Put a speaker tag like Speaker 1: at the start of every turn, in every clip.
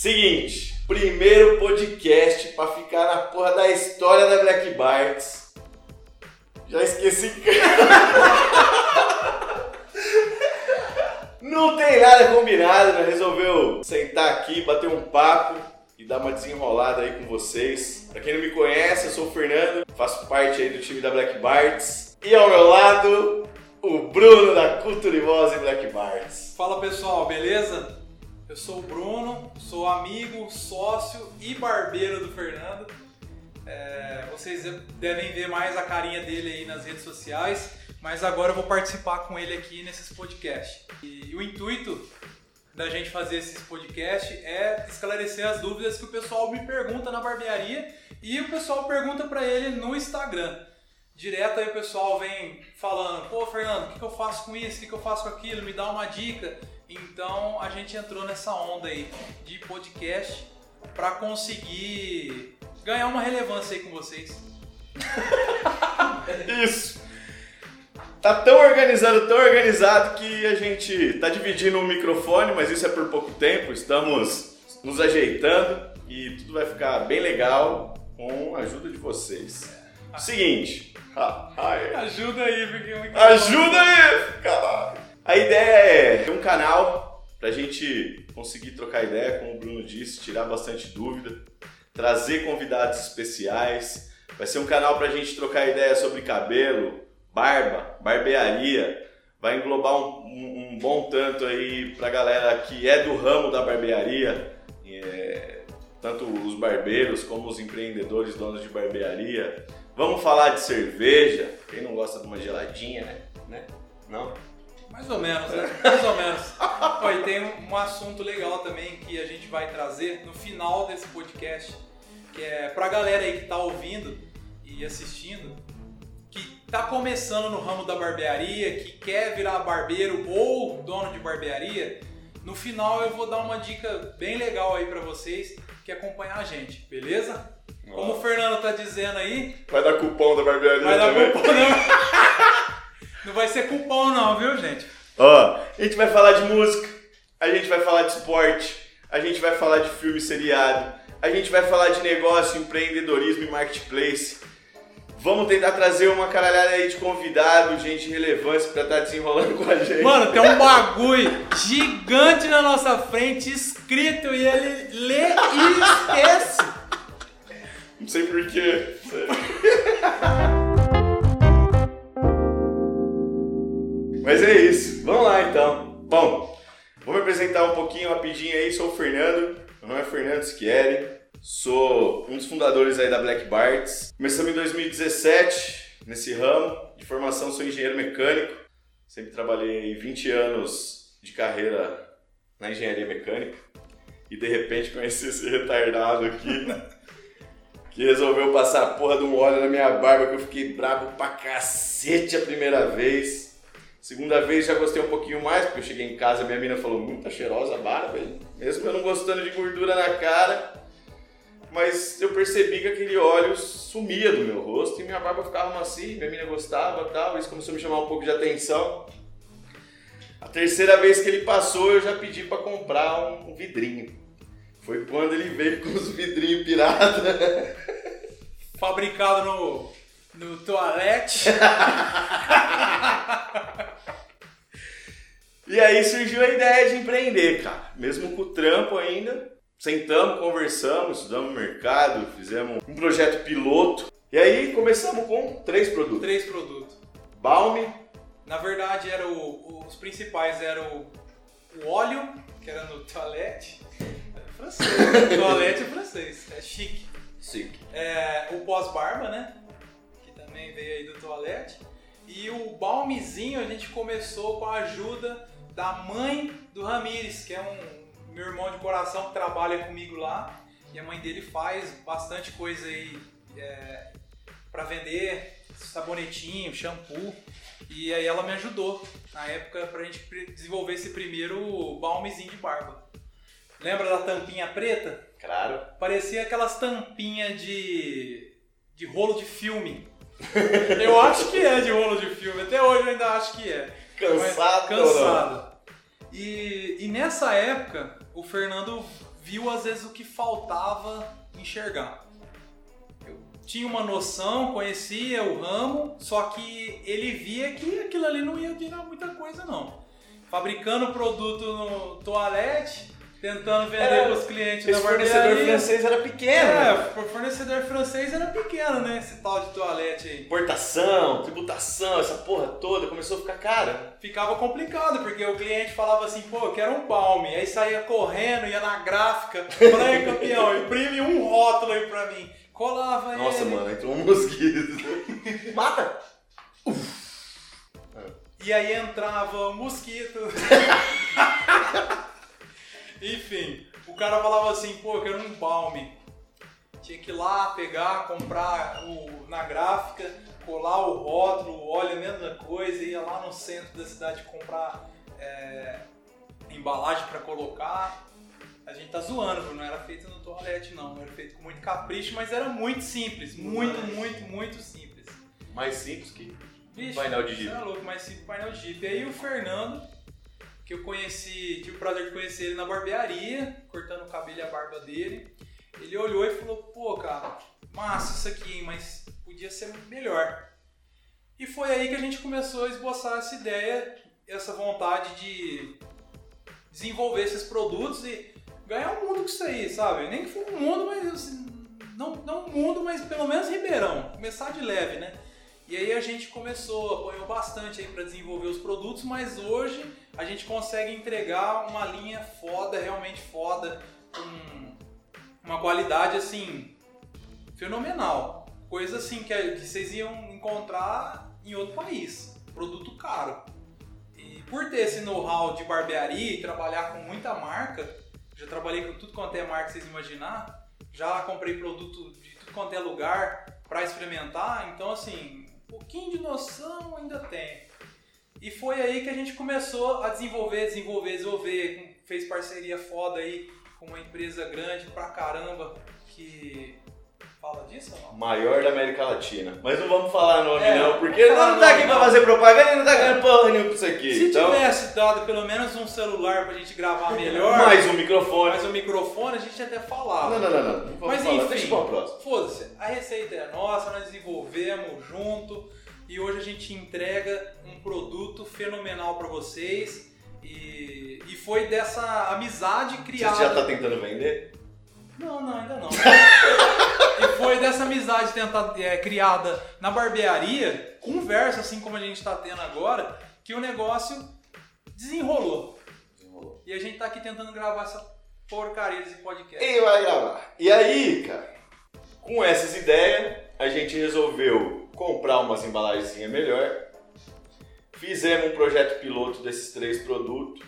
Speaker 1: Seguinte, primeiro podcast pra ficar na porra da história da Black Barts. Já esqueci. Não tem nada combinado, né? Resolveu sentar aqui, bater um papo e dar uma desenrolada aí com vocês. Pra quem não me conhece, eu sou o Fernando, faço parte aí do time da Black Barts. E ao meu lado, o Bruno da Cultura e Black Barts.
Speaker 2: Fala pessoal, beleza? Eu sou o Bruno, sou amigo, sócio e barbeiro do Fernando. É, vocês devem ver mais a carinha dele aí nas redes sociais, mas agora eu vou participar com ele aqui nesses podcasts. E, e o intuito da gente fazer esses podcasts é esclarecer as dúvidas que o pessoal me pergunta na barbearia e o pessoal pergunta para ele no Instagram. Direto aí o pessoal vem falando, pô Fernando, o que, que eu faço com isso, o que, que eu faço com aquilo, me dá uma dica. Então a gente entrou nessa onda aí de podcast para conseguir ganhar uma relevância aí com vocês.
Speaker 1: Isso! Tá tão organizado, tão organizado que a gente tá dividindo o microfone, mas isso é por pouco tempo. Estamos nos ajeitando e tudo vai ficar bem legal com a ajuda de vocês. Seguinte. Ah, é.
Speaker 2: Ajuda aí, porque
Speaker 1: Ajuda aí, caralho. A ideia é ter um canal pra gente conseguir trocar ideia, como o Bruno disse, tirar bastante dúvida, trazer convidados especiais. Vai ser um canal pra gente trocar ideia sobre cabelo, barba, barbearia. Vai englobar um, um, um bom tanto aí pra galera que é do ramo da barbearia, é, tanto os barbeiros como os empreendedores, donos de barbearia. Vamos falar de cerveja. Quem não gosta de uma geladinha, né? né? Não?
Speaker 2: Mais ou menos, né? Mais ou menos. Ó, e tem um assunto legal também que a gente vai trazer no final desse podcast, que é pra galera aí que tá ouvindo e assistindo, que tá começando no ramo da barbearia, que quer virar barbeiro ou dono de barbearia, no final eu vou dar uma dica bem legal aí pra vocês que acompanhar a gente, beleza? Como o Fernando tá dizendo aí,
Speaker 1: Vai dar cupom da barbearia
Speaker 2: vai dar
Speaker 1: também.
Speaker 2: cupom não. Não vai ser cupom não, viu gente?
Speaker 1: Ó, a gente vai falar de música, a gente vai falar de esporte, a gente vai falar de filme seriado, a gente vai falar de negócio, empreendedorismo e marketplace. Vamos tentar trazer uma caralhada aí de convidado, gente de relevância pra estar desenrolando com a gente.
Speaker 2: Mano, tem um bagulho gigante na nossa frente escrito e ele lê e esquece.
Speaker 1: Não sei porquê. Mas é isso. Vamos lá então. Bom, vou me apresentar um pouquinho rapidinho aí. Sou o Fernando. Meu nome é Fernando Schieri. Sou um dos fundadores aí da Black Barts. Começamos em 2017 nesse ramo. De formação sou engenheiro mecânico. Sempre trabalhei aí 20 anos de carreira na engenharia mecânica. E de repente conheci esse retardado aqui. que resolveu passar a porra de um óleo na minha barba que eu fiquei bravo pra cacete a primeira vez. Segunda vez já gostei um pouquinho mais, porque eu cheguei em casa e minha mina falou, muito cheirosa a barba, hein?" mesmo eu não gostando de gordura na cara. Mas eu percebi que aquele óleo sumia do meu rosto e minha barba ficava macia, minha mina gostava e tal, isso começou a me chamar um pouco de atenção. A terceira vez que ele passou, eu já pedi pra comprar um vidrinho. Foi quando ele veio com os vidrinhos pirata.
Speaker 2: Fabricado no, no toalete.
Speaker 1: E aí surgiu a ideia de empreender, cara. Mesmo com o trampo ainda, sentamos, conversamos, estudamos mercado, fizemos um projeto piloto. E aí começamos com três produtos.
Speaker 2: Três produtos.
Speaker 1: Balme,
Speaker 2: Na verdade, era o- os principais eram o, o óleo, que era no toalete. É francês. né? toalete é francês. É chique.
Speaker 1: Sick.
Speaker 2: É, o pós-barba, né? Que também veio aí do toalete. E o balmezinho a gente começou com a ajuda da mãe do Ramires, que é um meu irmão de coração que trabalha comigo lá. E a mãe dele faz bastante coisa aí é, para vender, sabonetinho, shampoo. E aí ela me ajudou na época pra gente desenvolver esse primeiro balmezinho de barba. Lembra da tampinha preta?
Speaker 1: Claro.
Speaker 2: Parecia aquelas tampinhas de, de rolo de filme. Eu acho que é de rolo de filme, até hoje eu ainda acho que é.
Speaker 1: Cansado,
Speaker 2: Mas- Cansado. E, e nessa época, o Fernando viu às vezes o que faltava enxergar. Eu tinha uma noção, conhecia o ramo, só que ele via que aquilo ali não ia virar muita coisa não. Fabricando produto no toalete, tentando vender
Speaker 1: Era-
Speaker 2: para os clientes
Speaker 1: Esse
Speaker 2: da
Speaker 1: fornecedor
Speaker 2: barbearia.
Speaker 1: francês era pequeno.
Speaker 2: É, o fornecedor francês era pequeno, né? Esse tal de toalete aí.
Speaker 1: Importação, tributação, essa porra toda começou a ficar cara.
Speaker 2: Ficava complicado, porque o cliente falava assim, pô, eu quero um palme. Aí saía correndo, ia na gráfica, falava, "Ei, campeão, imprime um rótulo aí pra mim. Colava
Speaker 1: Nossa,
Speaker 2: ele.
Speaker 1: mano, entrou um mosquito. Mata!
Speaker 2: E aí entrava um mosquito. Enfim, o cara falava assim, pô, eu quero um balme. Tinha que ir lá, pegar, comprar o, na gráfica, colar o rótulo, o óleo, a mesma coisa, ia lá no centro da cidade comprar é, embalagem pra colocar. A gente tá zoando, viu? não era feito no toalete não, era feito com muito capricho, mas era muito simples, muito, muito, muito simples.
Speaker 1: Mais simples que.
Speaker 2: Vixe,
Speaker 1: Painel de
Speaker 2: Você
Speaker 1: Jeep.
Speaker 2: é louco, mas sim, painel de Jeep. E aí o Fernando, que eu conheci, tive o prazer de conhecer ele na barbearia, cortando o cabelo e a barba dele. Ele olhou e falou, pô, cara, massa isso aqui, hein, mas podia ser melhor. E foi aí que a gente começou a esboçar essa ideia, essa vontade de desenvolver esses produtos e ganhar um mundo com isso aí, sabe? Nem que for um mundo, mas assim, não, não um mundo, mas pelo menos Ribeirão. Começar de leve, né? E aí a gente começou, apoiou bastante aí para desenvolver os produtos, mas hoje a gente consegue entregar uma linha foda, realmente foda, com uma qualidade assim fenomenal. Coisa assim que, que vocês iam encontrar em outro país. Produto caro. E por ter esse know-how de barbearia e trabalhar com muita marca, já trabalhei com tudo quanto é marca que vocês imaginar, já comprei produto de tudo quanto é lugar para experimentar, então assim, um pouquinho de noção ainda tem. E foi aí que a gente começou a desenvolver, desenvolver, desenvolver, fez parceria foda aí com uma empresa grande pra caramba que fala disso ou não?
Speaker 1: Maior da América Latina. Mas não vamos falar nome
Speaker 2: É,
Speaker 1: não,
Speaker 2: não
Speaker 1: porque
Speaker 2: falar
Speaker 1: não tá aqui pra
Speaker 2: não.
Speaker 1: fazer propaganda e não tá ganhando porra nenhuma com isso aqui.
Speaker 2: Se
Speaker 1: então,
Speaker 2: tivesse dado pelo menos um celular pra gente gravar melhor,
Speaker 1: mais um microfone.
Speaker 2: mais um microfone, a gente até falava.
Speaker 1: Não, não, não, não. não vamos
Speaker 2: Mas
Speaker 1: falar.
Speaker 2: enfim,
Speaker 1: pra
Speaker 2: foda-se, a receita é nossa, nós desenvolvemos junto e hoje a gente entrega um produto fenomenal pra vocês e, e foi dessa amizade
Speaker 1: Você
Speaker 2: criada.
Speaker 1: já tá tentando vender?
Speaker 2: Não, não, ainda não. e foi dessa amizade tenta- é, criada na barbearia, conversa assim como a gente tá tendo agora, que o negócio desenrolou.
Speaker 1: Desenrolou.
Speaker 2: E a gente tá aqui tentando gravar essa porcaria desse podcast.
Speaker 1: E vai gravar. E aí, cara, com essas ideias, a gente resolveu comprar umas embalagens melhor. Fizemos um projeto piloto desses três produtos.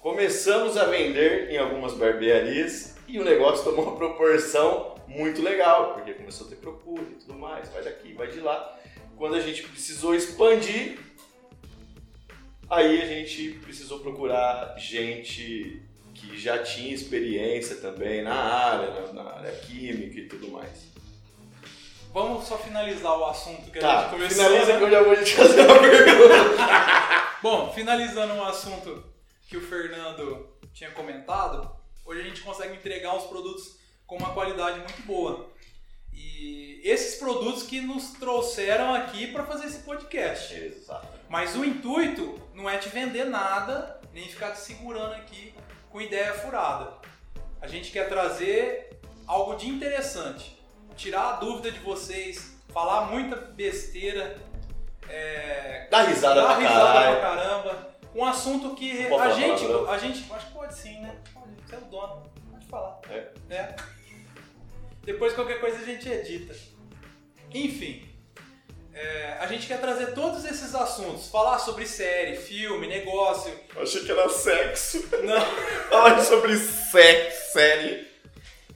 Speaker 1: Começamos a vender em algumas barbearias e o negócio tomou uma proporção muito legal, porque começou a ter procura e tudo mais, vai daqui, vai de lá. Quando a gente precisou expandir, aí a gente precisou procurar gente que já tinha experiência também na área, na, área química e tudo mais.
Speaker 2: Vamos só finalizar o assunto que a
Speaker 1: Tá,
Speaker 2: gente começou.
Speaker 1: finaliza
Speaker 2: né?
Speaker 1: que eu já vou te fazer uma pergunta.
Speaker 2: Bom, finalizando um assunto que o Fernando tinha comentado, hoje a gente consegue entregar os produtos com uma qualidade muito boa. E esses produtos que nos trouxeram aqui para fazer esse podcast.
Speaker 1: Exato.
Speaker 2: Mas o intuito não é te vender nada, nem ficar te segurando aqui com ideia furada. A gente quer trazer algo de interessante, tirar a dúvida de vocês, falar muita besteira, é,
Speaker 1: Dá risada
Speaker 2: dar
Speaker 1: pra
Speaker 2: risada
Speaker 1: caralho.
Speaker 2: pra caramba. Um assunto que a gente,
Speaker 1: palavrão?
Speaker 2: a gente, acho que pode sim, né? Pode, você é o dono, pode falar.
Speaker 1: É.
Speaker 2: É. Depois qualquer coisa a gente edita. Enfim, é, a gente quer trazer todos esses assuntos, falar sobre série, filme, negócio.
Speaker 1: Eu achei que era sexo.
Speaker 2: Não,
Speaker 1: Falar sobre sexo, série.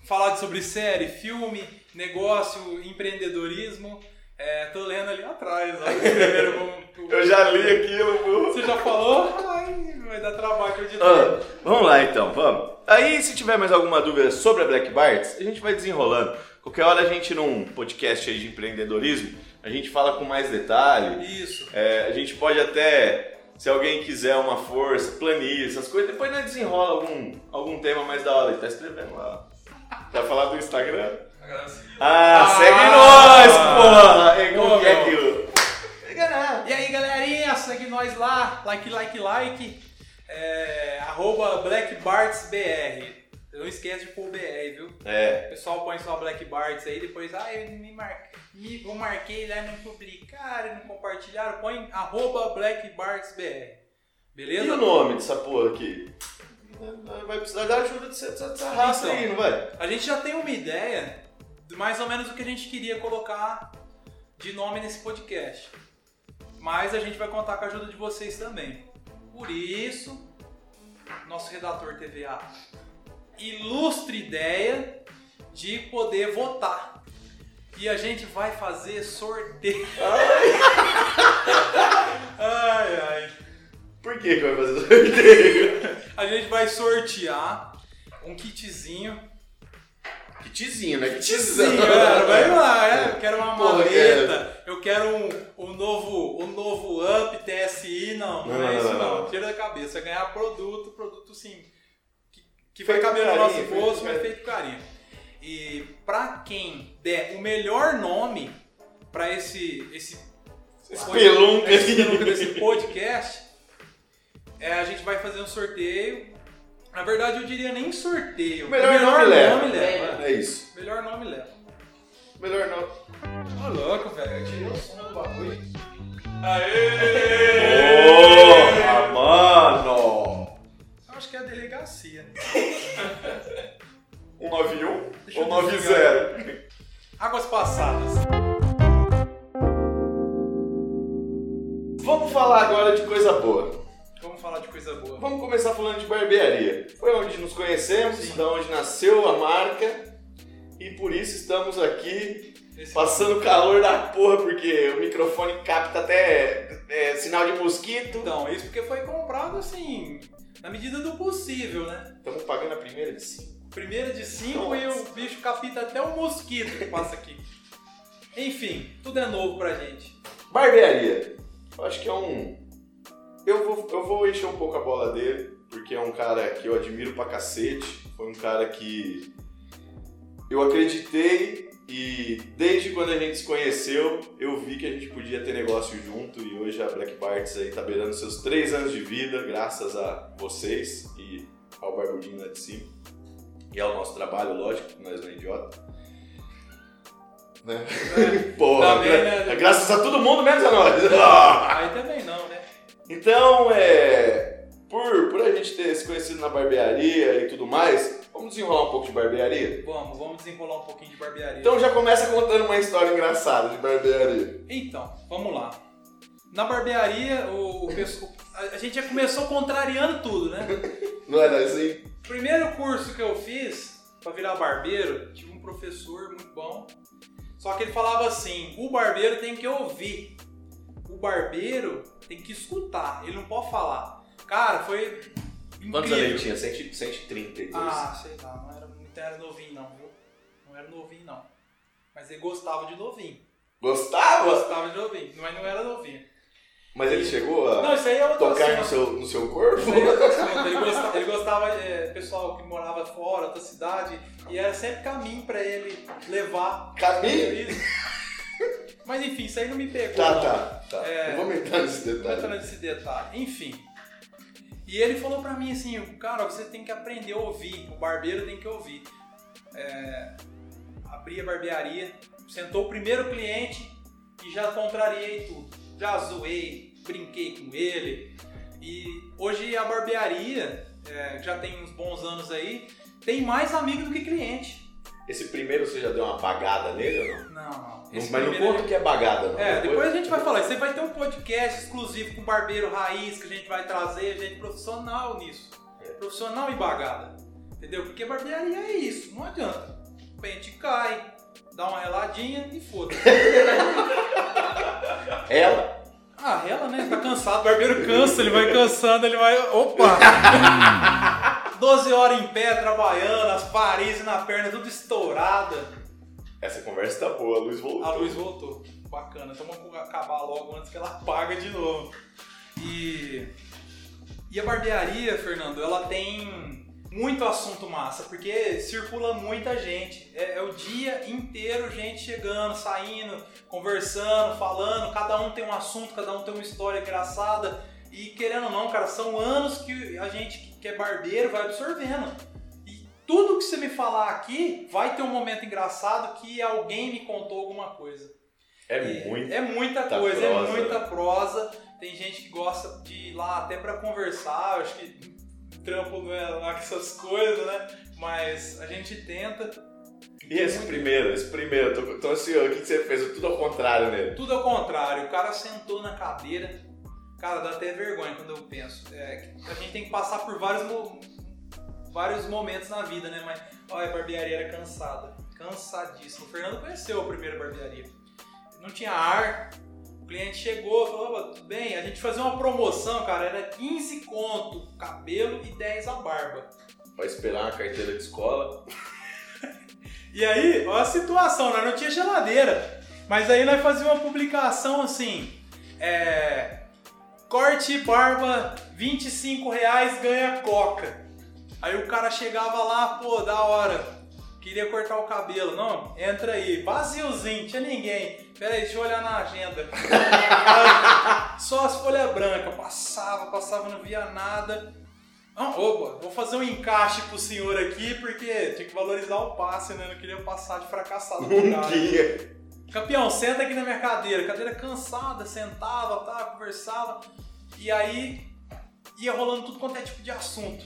Speaker 2: falar sobre série, filme, negócio, empreendedorismo. É, tô lendo ali atrás, ó, como-
Speaker 1: Eu já li aquilo, pô.
Speaker 2: Você já falou? Ai, vai dar trabalho eu editei.
Speaker 1: Ah, vamos lá então, vamos. Aí, se tiver mais alguma dúvida sobre a Black Barts, a gente vai desenrolando. Qualquer hora a gente, num podcast aí de empreendedorismo, a gente fala com mais detalhe.
Speaker 2: Isso.
Speaker 1: É, a gente pode até Se alguém quiser uma força, planilha, essas coisas, depois nós desenrola algum, algum tema mais da hora. Ele tá escrevendo lá. Vai falar do Instagram? Ah,
Speaker 2: Ah!
Speaker 1: segue nós, porra! É,
Speaker 2: Pô,
Speaker 1: como que é aquilo?
Speaker 2: E aí, galerinha, segue nós lá, like, like, like, é, arroba BlackBartsBR. Não esquece de pôr o BR, viu?
Speaker 1: É,
Speaker 2: O pessoal põe só Black Barts aí, depois, ah, eu me, mar... me eu marquei lá, não publicaram, não compartilharam, põe arroba Black Barts BR. Beleza?
Speaker 1: e o nome dessa porra aqui? Vai precisar da ajuda dessa, dessa raça
Speaker 2: Então.
Speaker 1: aí, não vai?
Speaker 2: A gente já tem uma ideia de mais ou menos o que a gente queria colocar de nome nesse podcast. Mas a gente vai contar com a ajuda de vocês também. Por isso, nosso redator teve a ilustre ideia de poder votar. E a gente vai fazer sorteio. Ai, ai.
Speaker 1: Por que que vai fazer sorteio?
Speaker 2: A gente vai sortear um kitzinho
Speaker 1: Kitzinho, né?
Speaker 2: Kitzinho, cara, vai lá, é. Eu quero uma
Speaker 1: Porra,
Speaker 2: maleta, eu quero um, um novo, um novo Up TSI, não, não,
Speaker 1: Não,
Speaker 2: é isso
Speaker 1: não,
Speaker 2: tira da cabeça, é ganhar produto, produto sim, que, que vai caber no nosso bolso, mas feito com carinho. E pra quem der o melhor nome pra esse, esse,
Speaker 1: espelunca
Speaker 2: desse podcast, é, a gente vai fazer um sorteio. Na verdade, eu diria nem sorteio.
Speaker 1: O melhor, nome leva.
Speaker 2: nome leva.
Speaker 1: É isso.
Speaker 2: Melhor nome leva.
Speaker 1: Melhor nome.
Speaker 2: Ô louco, velho. Eu tirei o som do bagulho.
Speaker 1: Porra, mano!
Speaker 2: Eu acho que é a delegacia.
Speaker 1: 191
Speaker 2: Deixa eu
Speaker 1: ou 90?
Speaker 2: Águas passadas.
Speaker 1: Vamos falar agora de coisa boa.
Speaker 2: Vamos falar de coisa boa.
Speaker 1: Vamos começar falando de barbearia. Foi onde nos conhecemos,
Speaker 2: Sim.
Speaker 1: da onde nasceu a marca. E por isso estamos aqui
Speaker 2: Esse-
Speaker 1: passando calor da porra, porque o microfone capta até é, sinal de mosquito.
Speaker 2: Então, isso porque foi comprado assim, na medida do possível, né?
Speaker 1: Estamos pagando a primeira de 5.
Speaker 2: Primeira de cinco e o bicho capita até o mosquito que passa aqui. Enfim, tudo é novo pra gente.
Speaker 1: Barbearia. Eu acho que é um. Eu vou, eu vou encher um pouco a bola dele, porque é um cara que eu admiro pra cacete. Foi um cara que eu acreditei e desde quando a gente se conheceu, eu vi que a gente podia ter negócio junto e hoje a Black Barts aí tá beirando seus três anos de vida, graças a vocês e ao Barbudinho lá de cima. E ao nosso trabalho, lógico, nós não é idiota. Né? Porra,
Speaker 2: Também,
Speaker 1: gra-
Speaker 2: né?
Speaker 1: graças a todo mundo, menos a nós.
Speaker 2: Aí também não, né?
Speaker 1: Então, é, por, por a gente ter se conhecido na barbearia e tudo mais, vamos desenrolar um pouco de barbearia?
Speaker 2: Vamos, vamos desenrolar um pouquinho de barbearia.
Speaker 1: Então já começa contando uma história engraçada de barbearia.
Speaker 2: Então, vamos lá. Na barbearia, o, o pessoal- a, gente já começou contrariando tudo, né?
Speaker 1: Não era assim?
Speaker 2: Primeiro curso que eu fiz pra virar barbeiro, tive um professor muito bom. Só que ele falava assim: o barbeiro tem que ouvir. O barbeiro tem que escutar. Ele não pode falar. Cara, foi
Speaker 1: Quantos anos ele tinha? 100 132.
Speaker 2: Ah, sei lá, não era, não era novinho não, viu? Não era novinho não. Mas ele gostava de novinho.
Speaker 1: Gostava?
Speaker 2: Gostava de novinho, mas não era novinho.
Speaker 1: Mas ele chegou a
Speaker 2: Não, isso aí é
Speaker 1: tocar no seu, no seu corpo?
Speaker 2: Isso aí é. Ele gostava, ele gostava é, pessoal que morava fora, outra cidade, e era sempre caminho pra ele levar.
Speaker 1: Caminho?
Speaker 2: Mas enfim, isso aí não me pegou.
Speaker 1: Tá,
Speaker 2: não.
Speaker 1: tá, tá.
Speaker 2: É.
Speaker 1: Não vamos entrar nesse
Speaker 2: Não vou entrar
Speaker 1: detalhe.
Speaker 2: nesse detalhe. Enfim. E ele falou pra mim assim, cara, você tem que aprender a ouvir, o barbeiro tem que ouvir. É, abri a barbearia, sentou o primeiro cliente e já contrariei tudo. Já zoei, brinquei com ele. E hoje a barbearia, é, já tem uns bons anos aí, tem mais amigo do que cliente.
Speaker 1: Esse primeiro você já deu uma bagada nele ou não?
Speaker 2: Não, não.
Speaker 1: Mas não conta o que é bagada, não.
Speaker 2: é, depois a gente vai falar. Você vai ter um podcast exclusivo com barbeiro raiz que a gente vai trazer gente profissional nisso.
Speaker 1: É.
Speaker 2: Profissional e bagada. Entendeu? Porque barbearia é isso, não adianta. O pente cai, dá uma reladinha e foda-se.
Speaker 1: Ela?
Speaker 2: Ah, ela, né? Tá cansado, o barbeiro cansa, ele vai cansando, ele vai. Opa! 12 horas em pé trabalhando, as paredes na perna tudo estourada.
Speaker 1: Essa conversa tá boa, a luz voltou.
Speaker 2: A luz voltou. Bacana, então vamos acabar logo antes que ela apaga de novo. E, e a barbearia, Fernando, ela tem muito assunto massa, porque circula muita gente. É, é, o dia inteiro gente chegando, saindo, conversando, falando, cada um tem um assunto, cada um tem uma história engraçada. E querendo ou não, cara, são anos que a gente que é barbeiro vai absorvendo. E tudo que você me falar aqui vai ter um momento engraçado que alguém me contou alguma coisa.
Speaker 1: É, muito,
Speaker 2: é muita coisa, prosa. é muita prosa. Tem gente que gosta de ir lá até para conversar, eu acho que trampo não é lá com essas coisas, né? Mas a gente tenta.
Speaker 1: E esse muito... primeiro, esse primeiro, tô, tô ansioso, o que você fez? Tudo ao contrário nele?
Speaker 2: Tudo ao contrário, o cara sentou na cadeira, cara, dá até vergonha quando eu penso. É, a gente tem que passar por vários, vários momentos na vida, né? Mas, olha, a barbearia era cansada, cansadíssimo. O Fernando conheceu a primeira barbearia. Não tinha ar, cliente chegou, falou, tudo bem, a gente fazia uma promoção, cara, era 15 conto cabelo e 10 a barba.
Speaker 1: Pra esperar uma carteira de escola.
Speaker 2: e aí, olha a situação, nós não tinha geladeira. Mas aí nós fazíamos uma publicação assim, é, corte barba, 25 reais ganha coca. Aí o cara chegava lá, pô, da hora, queria cortar o cabelo. Não, entra aí. Vaziozinho, tinha ninguém. Pera aí, deixa eu olhar na agenda. Só as folhas brancas. Passava, passava, não via nada. Ah, opa, vou fazer um encaixe pro senhor aqui, porque tinha que valorizar o passe, né? Não queria passar de fracassado
Speaker 1: cara. Queria.
Speaker 2: Campeão, senta aqui na minha cadeira. Cadeira cansada, sentava, tá, conversava. E aí ia rolando tudo quanto é tipo de assunto.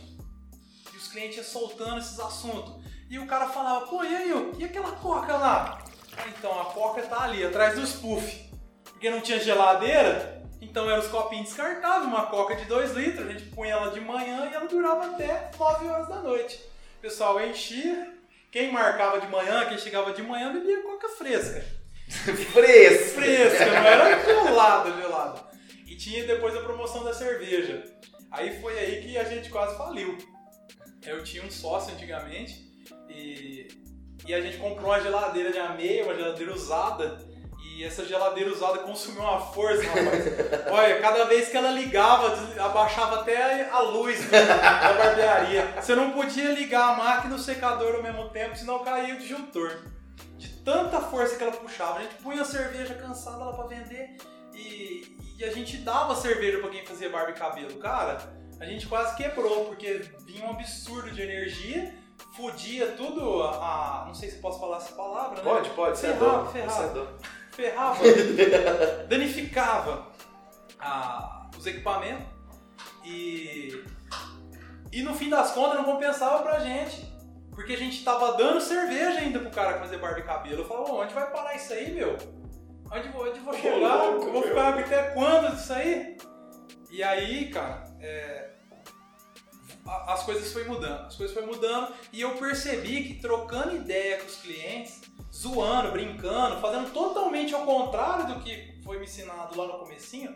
Speaker 2: E os clientes iam soltando esses assuntos. E o cara falava, pô, e aí, e aquela coca lá? Então, a coca tá ali, atrás dos puff. Porque não tinha geladeira, então eram os copinhos descartáveis, uma coca de 2 litros, a gente punha ela de manhã e ela durava até 9 horas da noite. O pessoal enchia, quem marcava de manhã, quem chegava de manhã, bebia coca fresca.
Speaker 1: fresca!
Speaker 2: Fresca, não era gelada, gelada. E tinha depois a promoção da cerveja. Aí foi aí que a gente quase faliu. Eu tinha um sócio antigamente e, e a gente comprou uma geladeira de ameia, uma geladeira usada. E essa geladeira usada consumiu uma força, rapaz. Olha, cada vez que ela ligava, abaixava até a luz da barbearia. Você não podia ligar a máquina e o secador ao mesmo tempo, senão caía o disjuntor. De tanta força que ela puxava. A gente punha a cerveja cansada lá pra vender e, e a gente dava cerveja pra quem fazia barba e cabelo. Cara, a gente quase quebrou, porque vinha um absurdo de energia fudia tudo a, Não sei se posso falar essa palavra, né?
Speaker 1: Pode, pode,
Speaker 2: ferrava, ferrava, ferrava, danificava a, os equipamentos e. E no fim das contas não compensava pra gente. Porque a gente tava dando cerveja ainda pro cara fazer barba e cabelo. Eu falava, onde vai parar isso aí, meu? Onde, onde vou chegar? Louco, eu vou ficar até quando isso aí? E aí, cara, é, as coisas foi mudando, as coisas foi mudando e eu percebi que trocando ideia com os clientes, zoando, brincando, fazendo totalmente ao contrário do que foi me ensinado lá no comecinho.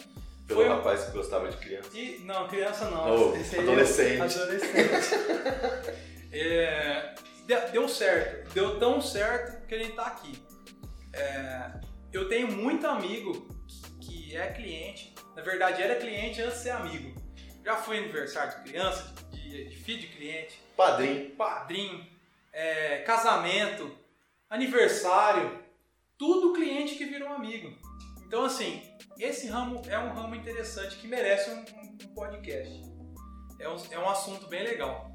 Speaker 1: Pelo foi rapaz que gostava de criança.
Speaker 2: E, não, criança não.
Speaker 1: Oh, adolescente.
Speaker 2: adolescente. é, deu certo. Deu tão certo que a gente tá aqui. É, eu tenho muito amigo que é cliente. Na verdade, era cliente antes de ser amigo. Já fui aniversário de criança, de, de filho de cliente.
Speaker 1: Padrinho.
Speaker 2: Padrinho. É, casamento, aniversário. Tudo cliente que virou amigo. Então, assim, esse ramo é um ramo interessante que merece um, um podcast. É um, é um assunto bem legal.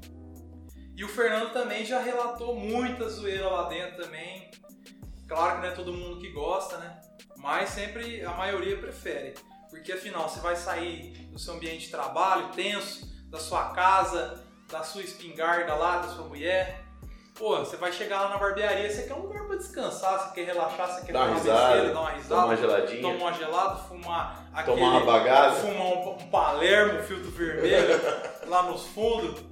Speaker 2: E o Fernando também já relatou muita zoeira lá dentro também. Claro que não é todo mundo que gosta, né? Mas sempre a maioria prefere. Porque afinal, você vai sair do seu ambiente de trabalho tenso, da sua casa, da sua espingarda lá, da sua mulher. Pô, você vai chegar lá na barbearia, você quer um lugar pra descansar, você quer relaxar, você quer
Speaker 1: dar uma risada,
Speaker 2: dar uma risada,
Speaker 1: tomar uma geladinha,
Speaker 2: tomar uma gelada, fumar
Speaker 1: aquele, tomar uma bagaça,
Speaker 2: fumar um, um palermo, filtro vermelho lá nos fundos,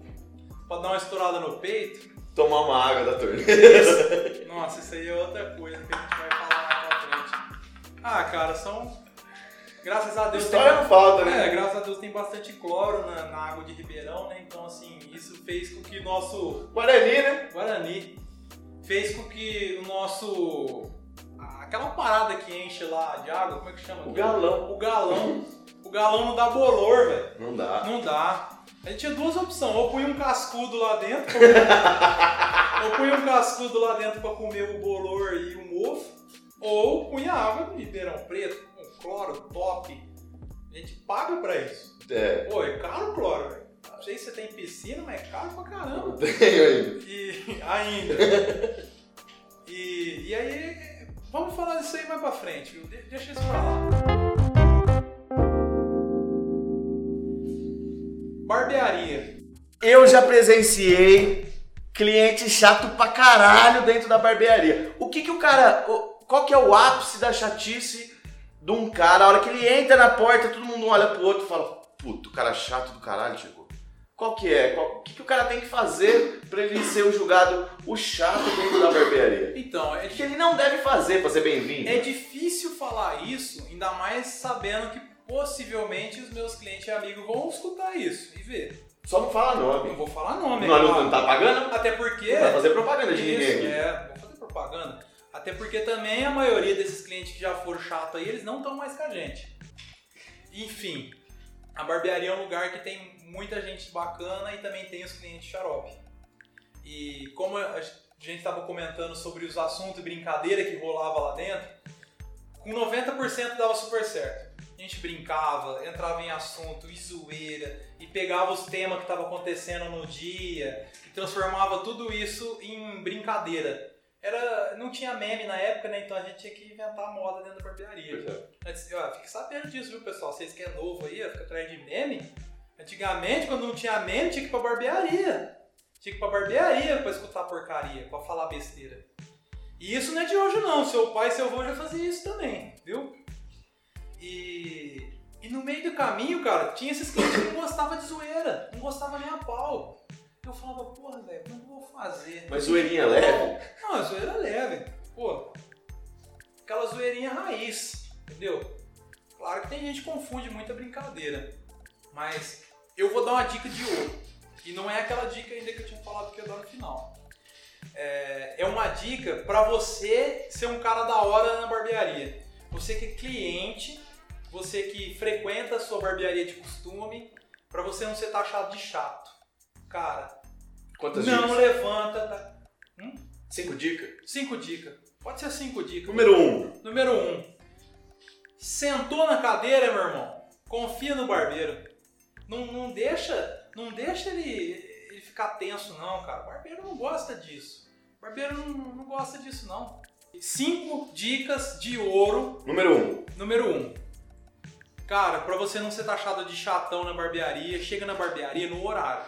Speaker 2: pra dar uma estourada no peito.
Speaker 1: Tomar uma água da torneira.
Speaker 2: Isso. Nossa, isso aí é outra coisa que a gente vai falar lá na frente. Ah, cara, são Graças a Deus.
Speaker 1: História tem, não falta, né?
Speaker 2: É, graças a Deus tem bastante cloro na, na, água de Ribeirão, né? Então, assim, isso fez com que nosso.
Speaker 1: Guarani, né?
Speaker 2: Guarani. Fez com que o nosso. Aquela parada que enche lá de água, como é que chama?
Speaker 1: O galão.
Speaker 2: O galão. O galão não dá bolor, velho.
Speaker 1: Não dá.
Speaker 2: Não dá. A gente tinha duas opções, ou punha um cascudo lá dentro, ou punha um cascudo lá dentro pra comer o bolor e o mofo, ou punha água de Ribeirão Preto, com cloro, top. A gente paga pra isso.
Speaker 1: É.
Speaker 2: Pô, é caro o cloro, velho. Não sei se você tem piscina, mas é caro pra caramba.
Speaker 1: Tenho ainda.
Speaker 2: E ainda. E, e aí, vamos falar disso aí mais pra frente, viu? De- deixa isso pra lá. Barbearia.
Speaker 1: Eu já presenciei cliente chato pra caralho dentro da barbearia. O que que o cara. Qual que é o ápice da chatice de um cara? A hora que ele entra na porta, todo mundo olha pro outro e fala: Puto, o cara chato do caralho chegou. Qual que é? Qual- o que, que o cara tem que fazer pra ele ser o julgado o chato dentro da barbearia?
Speaker 2: Então, é,
Speaker 1: O que ele não deve fazer pra ser bem-vindo?
Speaker 2: é difícil falar isso, ainda mais sabendo que possivelmente os meus clientes e amigos vão escutar isso e ver.
Speaker 1: Só não fala
Speaker 2: Não
Speaker 1: nome.
Speaker 2: vou falar nome,
Speaker 1: Não, não, não tá pagando?
Speaker 2: Até porque.
Speaker 1: Não vai fazer propaganda de
Speaker 2: Isso,
Speaker 1: ninguém.
Speaker 2: É, vou fazer propaganda. Até porque também a maioria desses clientes que já foram chatos aí, eles não estão mais com a gente. Enfim, a barbearia é um lugar que tem muita gente bacana e também tem os clientes xarope. E como a gente estava comentando sobre os assuntos e brincadeira que rolava lá dentro, com 90% dava super certo. A gente brincava, entrava em assunto e zoeira, e pegava os temas que estavam acontecendo no dia, e transformava tudo isso em brincadeira. Era, não tinha meme na época, né? Então a gente tinha que inventar moda dentro da barbearia. Antes, ó, fique sabendo disso, viu, pessoal? Vocês que é novo aí, ó, fica atrás de meme. Antigamente, quando não tinha meme, tinha que ir pra barbearia. Tinha que ir pra barbearia pra escutar porcaria, pra falar besteira. E isso não é de hoje, não. Seu pai e seu avô já faziam isso também, viu? E, e no meio do caminho, cara, tinha esses clientes que não gostavam de zoeira, não gostavam nem a pau. Eu falava, porra, velho, não vou fazer.
Speaker 1: Mas zoeirinha leve?
Speaker 2: Não, a zoeira leve. Pô, aquela zoeirinha raiz, entendeu? Claro que tem gente que confunde muita brincadeira. Mas eu vou dar uma dica de ouro. E não é aquela dica ainda que eu tinha falado que eu ia dar no final. É, é uma dica pra você ser um cara da hora na barbearia. Você que é cliente, você que frequenta a sua barbearia de costume, pra você não ser taxado de chato. Cara,
Speaker 1: Quantas
Speaker 2: não
Speaker 1: dicas?
Speaker 2: levanta. Tá?
Speaker 1: Cinco dicas?
Speaker 2: Cinco dicas. Pode ser cinco dicas.
Speaker 1: Número um.
Speaker 2: Número um. Sentou na cadeira, meu irmão. Confia no barbeiro. Não, não deixa, não deixa ele, ele ficar tenso, não, cara. O barbeiro não gosta disso. O barbeiro não, não gosta disso, não. Cinco dicas de ouro.
Speaker 1: Número um.
Speaker 2: Número um. Cara, pra você não ser taxado de chatão na barbearia, chega na barbearia no horário.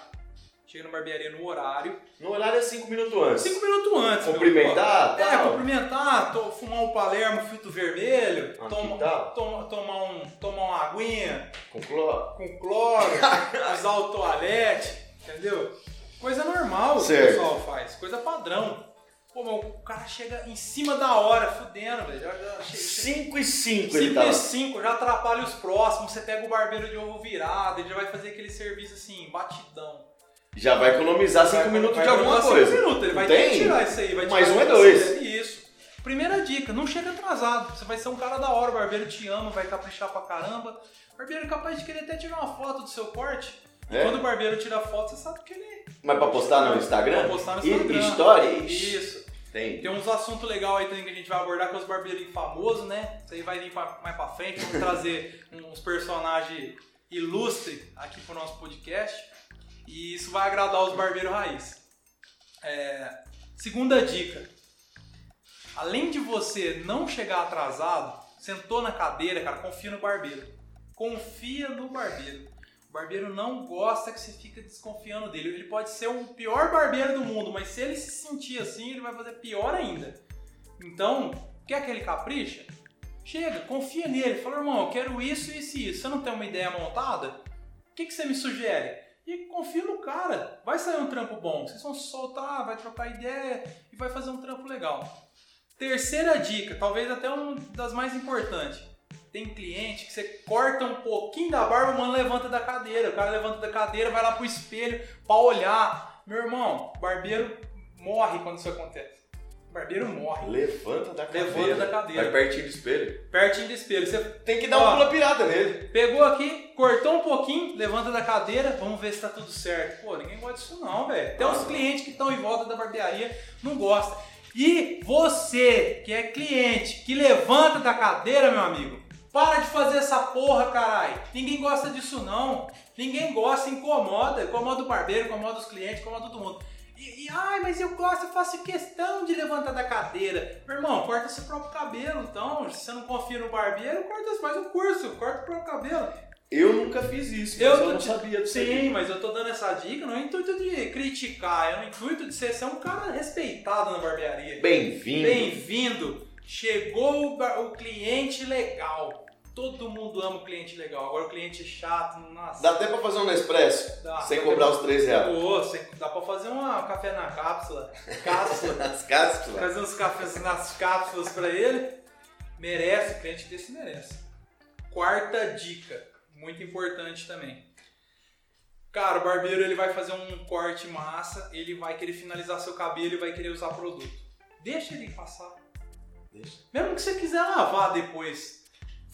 Speaker 2: Chega na barbearia no horário.
Speaker 1: No horário é cinco minutos antes.
Speaker 2: Cinco minutos antes. meu
Speaker 1: Cumprimentar,
Speaker 2: irmão. É,
Speaker 1: tal.
Speaker 2: cumprimentar, to- fumar um Palermo filtro vermelho, toma, toma- tomar, um, tomar uma aguinha
Speaker 1: Com cloro.
Speaker 2: com cloro, usar o toalete, entendeu? Coisa normal que o
Speaker 1: Certo.
Speaker 2: pessoal faz, coisa padrão. Pô, mas o cara chega em cima da hora, fudendo, velho. Já, já, che- che-
Speaker 1: Cinco e cinco ele
Speaker 2: 5
Speaker 1: tava.
Speaker 2: e 5, já atrapalha os próximos. Você pega o barbeiro de ovo virado, ele já vai fazer aquele serviço assim, batidão.
Speaker 1: Já vai economizar cinco
Speaker 2: Vai-
Speaker 1: minutos
Speaker 2: vai
Speaker 1: de alguma coisa.
Speaker 2: cinco minutos, ele vai
Speaker 1: Tem?
Speaker 2: ter que tirar isso aí. Vai
Speaker 1: Mais um é dois.
Speaker 2: aí, Isso. Primeira dica, não chega atrasado. Você vai ser um cara da hora, o barbeiro te ama, vai caprichar pra caramba. O barbeiro é capaz de querer até tirar uma foto do seu corte. E
Speaker 1: É?
Speaker 2: quando o barbeiro tira foto, você sabe que ele
Speaker 1: Mas pra postar no Instagram?
Speaker 2: vai postar no
Speaker 1: E-
Speaker 2: Instagram.
Speaker 1: stories?
Speaker 2: Isso.
Speaker 1: Tem.
Speaker 2: Tem uns assuntos legais aí também que a gente vai abordar com os barbeirinhos famosos, né? Isso aí vai vir pra- mais pra frente. Vamos trazer uns personagens ilustres aqui pro nosso podcast. E isso vai agradar os barbeiros raiz. É, segunda dica. Além de você não chegar atrasado, sentou na cadeira, cara, confia no barbeiro. Confia no barbeiro. Barbeiro não gosta que você fica desconfiando dele. Ele pode ser o pior barbeiro do mundo, mas se ele se sentir assim, ele vai fazer pior ainda. Então, quer que ele capricha? Chega, confia nele. Fala, irmão, eu quero isso, isso e isso. Você não tem uma ideia montada? O que, que você me sugere? E confia no cara. Vai sair um trampo bom. Vocês vão se soltar, vai trocar ideia e vai fazer um trampo legal. Terceira dica, talvez até uma das mais importantes. Tem cliente que você corta um pouquinho da barba, o mano levanta da cadeira. O cara levanta da cadeira, vai lá pro espelho pra olhar. Meu irmão, barbeiro morre quando isso acontece. barbeiro morre.
Speaker 1: Levanta da cadeira.
Speaker 2: Levanta da cadeira.
Speaker 1: Vai pertinho do espelho.
Speaker 2: Pertinho do espelho. Você
Speaker 1: Tem que dar
Speaker 2: Ó.
Speaker 1: um pula pirata nele.
Speaker 2: pegou aqui, cortou um pouquinho, levanta da cadeira, vamos ver se tá tudo certo. Pô, ninguém gosta disso não, velho. Até os clientes que estão em volta da barbearia não gostam. E você, que é cliente, que levanta da cadeira, meu amigo, para de fazer essa porra, caralho. Ninguém gosta disso não. Ninguém gosta, incomoda. Incomoda o barbeiro, incomoda os clientes, incomoda todo mundo. E, e, ai, mas eu gosto, eu faço questão de levantar da cadeira. Meu irmão, corta seu próprio cabelo, então. Se você não confia no barbeiro, corta, faz o curso, corta o próprio cabelo.
Speaker 1: Eu nunca fiz isso,
Speaker 2: Eu
Speaker 1: eu não
Speaker 2: te-
Speaker 1: sabia disso
Speaker 2: Sim,
Speaker 1: aqui.
Speaker 2: mas eu tô dando essa dica no intuito de criticar, é no intuito de você ser um cara respeitado na barbearia.
Speaker 1: Bem-vindo.
Speaker 2: Bem-vindo! Chegou o, bar- o cliente legal. Todo mundo ama o cliente legal. Agora o cliente chato, nossa.
Speaker 1: Dá até pra fazer um Nespresso,
Speaker 2: Dá.
Speaker 1: sem cobrar os 3 reais.
Speaker 2: Pô, você- dá pra fazer uma café na cápsula. Cápsula.
Speaker 1: As cápsulas.
Speaker 2: fazer uns cafés nas cápsulas pra ele. Merece, o cliente desse merece. Quarta dica, muito importante também. Cara, o barbeiro ele vai fazer um corte massa, ele vai querer finalizar seu cabelo e vai querer usar produto. Deixa ele passar.
Speaker 1: Deixa.
Speaker 2: Mesmo que você quiser lavar depois.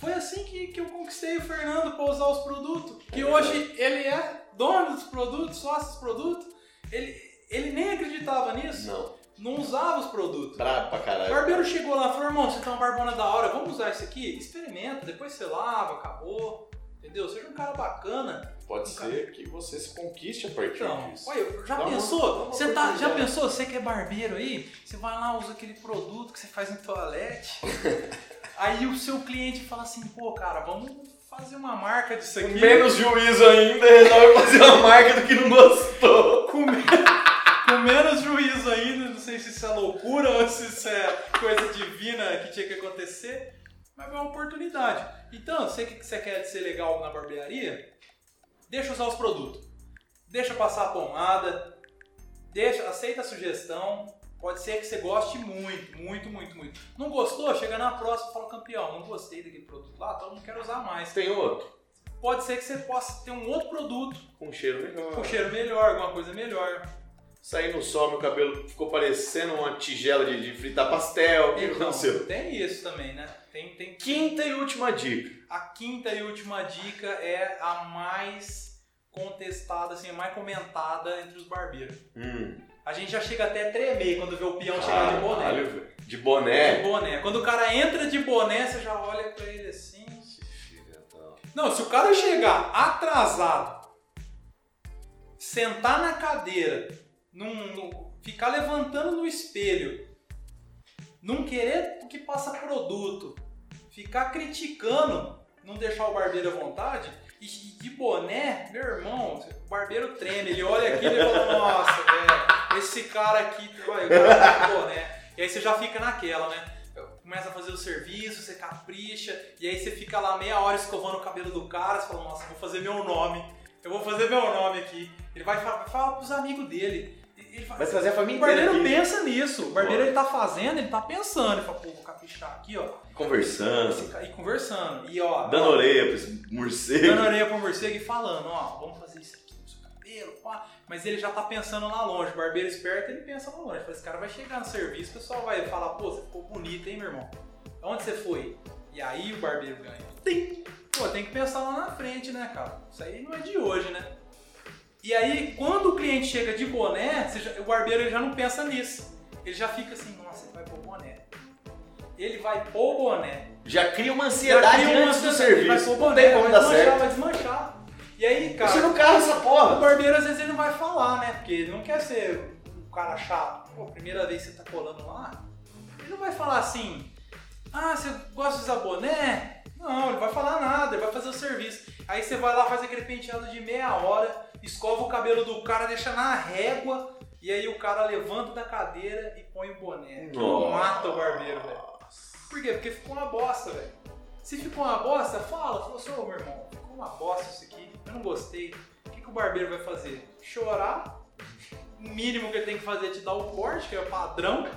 Speaker 2: Foi assim que, que eu conquistei o Fernando para usar os produtos. Que hoje ele é dono dos produtos, sócio dos produtos. Ele, ele nem acreditava nisso.
Speaker 1: Não.
Speaker 2: Não usava os produtos.
Speaker 1: Brabo pra
Speaker 2: O
Speaker 1: caralho.
Speaker 2: barbeiro chegou lá e falou, irmão, você tem uma barbona da hora, vamos usar isso aqui? Experimenta, depois você lava, acabou. Entendeu? Seja um cara bacana.
Speaker 1: Pode ser que você se conquiste a partir
Speaker 2: Então,
Speaker 1: disso.
Speaker 2: olha, já
Speaker 1: Dá uma-
Speaker 2: pensou?
Speaker 1: uma
Speaker 2: Você tá, já pensou? Você que é barbeiro aí, você vai lá, usa aquele produto que você faz no toalete. aí o seu cliente fala assim, pô, cara, vamos fazer uma marca disso aqui.
Speaker 1: Menos juízo ainda, resolve fazer uma marca do que não gostou.
Speaker 2: com, me- com menos juízo ainda, não sei se isso é loucura ou se isso é coisa divina que tinha que acontecer, mas é uma oportunidade. Então, você que você quer ser legal na barbearia, deixa usar os produtos. Deixa passar a pomada, deixa, aceita a sugestão. Pode ser que você goste muito, muito, muito, muito. Não gostou? Chega na próxima e fala, campeão, não gostei daquele produto lá, então não quero usar mais.
Speaker 1: Tem outro.
Speaker 2: Pode ser que você possa ter um outro produto
Speaker 1: Com cheiro melhor.
Speaker 2: com cheiro melhor, alguma coisa melhor.
Speaker 1: Saí no sol, meu cabelo ficou parecendo uma tigela de, de fritar pastel. O que
Speaker 2: Então,
Speaker 1: aconteceu?
Speaker 2: Tem isso também, né? Tem, tem...
Speaker 1: Quinta e última dica.
Speaker 2: A quinta e última dica é a mais contestada, assim, a mais comentada entre os barbeiros.
Speaker 1: Hum.
Speaker 2: A gente já chega até a tremer quando vê o peão chegar de boné.
Speaker 1: Caralho, velho. De
Speaker 2: De
Speaker 1: boné.
Speaker 2: boné. Quando o cara entra de boné, você já olha pra ele assim. Não, se o cara chegar atrasado, sentar na cadeira, num- num- ficar levantando no espelho, não querer que passa produto, ficar criticando, não deixar o barbeiro à vontade, e de boné, meu irmão, o barbeiro treme, ele olha aqui e ele fala, nossa, velho, esse cara aqui, o tá de boné. E aí você já fica naquela, né? Começa a fazer o serviço, você capricha, e aí você fica lá meia hora escovando o cabelo do cara, você fala, nossa, vou fazer meu nome, eu vou fazer meu nome aqui. Ele vai falar, fala pros amigos dele. Ele fala,
Speaker 1: Vai trazer a
Speaker 2: o
Speaker 1: família inteira
Speaker 2: barbeiro
Speaker 1: aqui.
Speaker 2: pensa nisso. O barbeiro ele tá fazendo, ele tá pensando. Ele fala, pô, vou caprichar aqui, ó.
Speaker 1: Conversando.
Speaker 2: E conversando. E ó.
Speaker 1: Dando
Speaker 2: ó,
Speaker 1: orelha esse morcego.
Speaker 2: Dando orelha pro morcego e falando, ó, vamos fazer isso aqui cabelo, pá. Mas ele já tá pensando lá longe. O barbeiro esperto, ele pensa lá longe. Fala, esse cara vai chegar no serviço, o pessoal vai falar, pô, você ficou bonito, hein, meu irmão? Onde você foi? E aí o barbeiro ganha. Tem. Pô, tem que pensar lá na frente, né, cara? Isso aí não é de hoje, né? E aí, quando o cliente chega de boné, já- o barbeiro ele já não pensa nisso. Ele já fica assim, nossa, ele vai pôr boné. Ele vai pôr boné.
Speaker 1: Já cria uma
Speaker 2: Já
Speaker 1: ansiedade
Speaker 2: cria uma
Speaker 1: antes do
Speaker 2: ansiedade, ele
Speaker 1: serviço.
Speaker 2: Vai pôr
Speaker 1: Não
Speaker 2: boné,
Speaker 1: tem como
Speaker 2: vai
Speaker 1: dar
Speaker 2: desmanchar,
Speaker 1: certo.
Speaker 2: vai desmanchar. E aí, cara,
Speaker 1: Deixa no carro essa
Speaker 2: o
Speaker 1: porra.
Speaker 2: barbeiro às vezes ele não vai falar, né? Porque ele não quer ser um cara chato. Pô, primeira vez que você tá colando lá, ele não vai falar assim, ah, você gosta de usar boné? Não, ele vai falar nada, ele vai fazer o serviço. Aí você vai lá, faz aquele penteado de meia hora, escova o cabelo do cara, deixa na régua, e aí o cara levanta da cadeira e põe o boné. Que
Speaker 1: Nossa.
Speaker 2: mata o barbeiro, velho. Por quê? Porque ficou uma bosta, velho. Se ficou uma bosta, fala, fala assim, ô meu irmão, uma bosta isso aqui, eu não gostei. O que, que o barbeiro vai fazer? Chorar. O mínimo que ele tem que fazer é te dar o corte, que é o padrão.